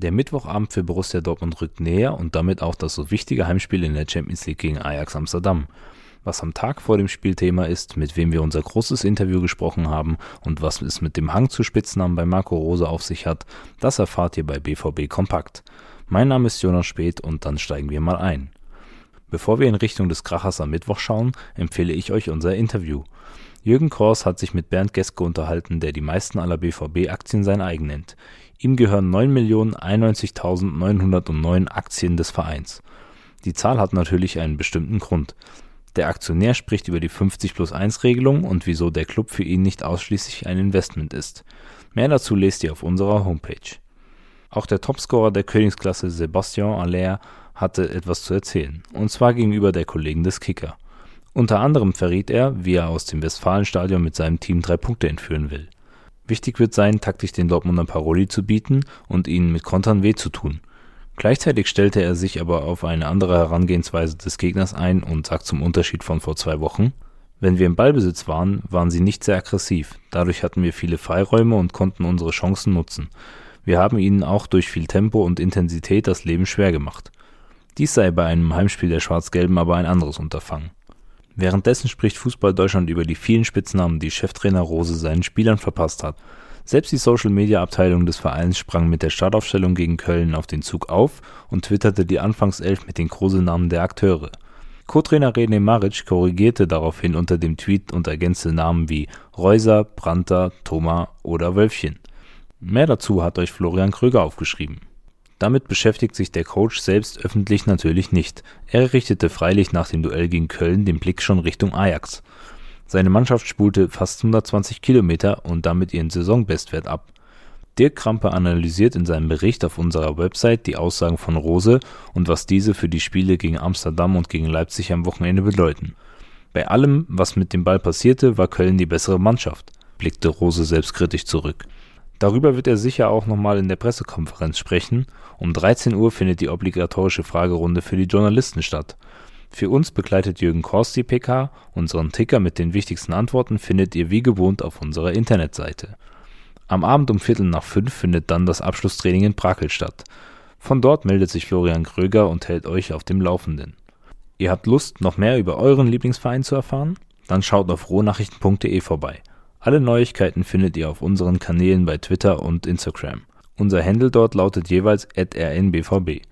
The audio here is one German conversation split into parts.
Der Mittwochabend für Borussia Dortmund rückt näher und damit auch das so wichtige Heimspiel in der Champions League gegen Ajax Amsterdam. Was am Tag vor dem Spiel Thema ist, mit wem wir unser großes Interview gesprochen haben und was es mit dem Hang zu Spitznamen bei Marco Rose auf sich hat, das erfahrt ihr bei BVB Kompakt. Mein Name ist Jonas Speth und dann steigen wir mal ein. Bevor wir in Richtung des Krachers am Mittwoch schauen, empfehle ich euch unser Interview. Jürgen Kors hat sich mit Bernd Geske unterhalten, der die meisten aller BVB-Aktien sein eigen nennt. Ihm gehören 9.091.909 Aktien des Vereins. Die Zahl hat natürlich einen bestimmten Grund. Der Aktionär spricht über die 50 plus 1 Regelung und wieso der Club für ihn nicht ausschließlich ein Investment ist. Mehr dazu lest ihr auf unserer Homepage. Auch der Topscorer der Königsklasse Sebastian Aller hatte etwas zu erzählen, und zwar gegenüber der Kollegen des Kicker. Unter anderem verriet er, wie er aus dem Westfalenstadion mit seinem Team drei Punkte entführen will. Wichtig wird sein, taktisch den Dortmunder Paroli zu bieten und ihnen mit Kontern weh zu tun. Gleichzeitig stellte er sich aber auf eine andere Herangehensweise des Gegners ein und sagt zum Unterschied von vor zwei Wochen, wenn wir im Ballbesitz waren, waren sie nicht sehr aggressiv, dadurch hatten wir viele Freiräume und konnten unsere Chancen nutzen. Wir haben ihnen auch durch viel Tempo und Intensität das Leben schwer gemacht. Dies sei bei einem Heimspiel der Schwarz-Gelben aber ein anderes Unterfangen. Währenddessen spricht Fußball Deutschland über die vielen Spitznamen, die Cheftrainer Rose seinen Spielern verpasst hat. Selbst die Social-Media-Abteilung des Vereins sprang mit der Startaufstellung gegen Köln auf den Zug auf und twitterte die Anfangself mit den Kosenamen der Akteure. Co-Trainer René Maric korrigierte daraufhin unter dem Tweet und ergänzte Namen wie Reuser, Brandter, Thoma oder Wölfchen. Mehr dazu hat euch Florian Kröger aufgeschrieben. Damit beschäftigt sich der Coach selbst öffentlich natürlich nicht. Er richtete freilich nach dem Duell gegen Köln den Blick schon Richtung Ajax. Seine Mannschaft spulte fast 120 Kilometer und damit ihren Saisonbestwert ab. Dirk Krampe analysiert in seinem Bericht auf unserer Website die Aussagen von Rose und was diese für die Spiele gegen Amsterdam und gegen Leipzig am Wochenende bedeuten. Bei allem, was mit dem Ball passierte, war Köln die bessere Mannschaft, blickte Rose selbstkritisch zurück. Darüber wird er sicher auch nochmal in der Pressekonferenz sprechen. Um 13 Uhr findet die obligatorische Fragerunde für die Journalisten statt. Für uns begleitet Jürgen Korst die PK. Unseren Ticker mit den wichtigsten Antworten findet ihr wie gewohnt auf unserer Internetseite. Am Abend um Viertel nach fünf findet dann das Abschlusstraining in Brakel statt. Von dort meldet sich Florian Kröger und hält euch auf dem Laufenden. Ihr habt Lust, noch mehr über euren Lieblingsverein zu erfahren? Dann schaut auf rohnachrichten.de vorbei. Alle Neuigkeiten findet ihr auf unseren Kanälen bei Twitter und Instagram. Unser Handle dort lautet jeweils rnbvb.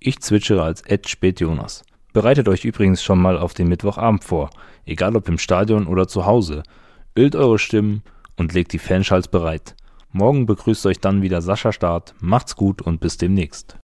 Ich zwitschere als spätjonas. Bereitet euch übrigens schon mal auf den Mittwochabend vor, egal ob im Stadion oder zu Hause. Ölt eure Stimmen und legt die Fanschals bereit. Morgen begrüßt euch dann wieder Sascha Start. Macht's gut und bis demnächst.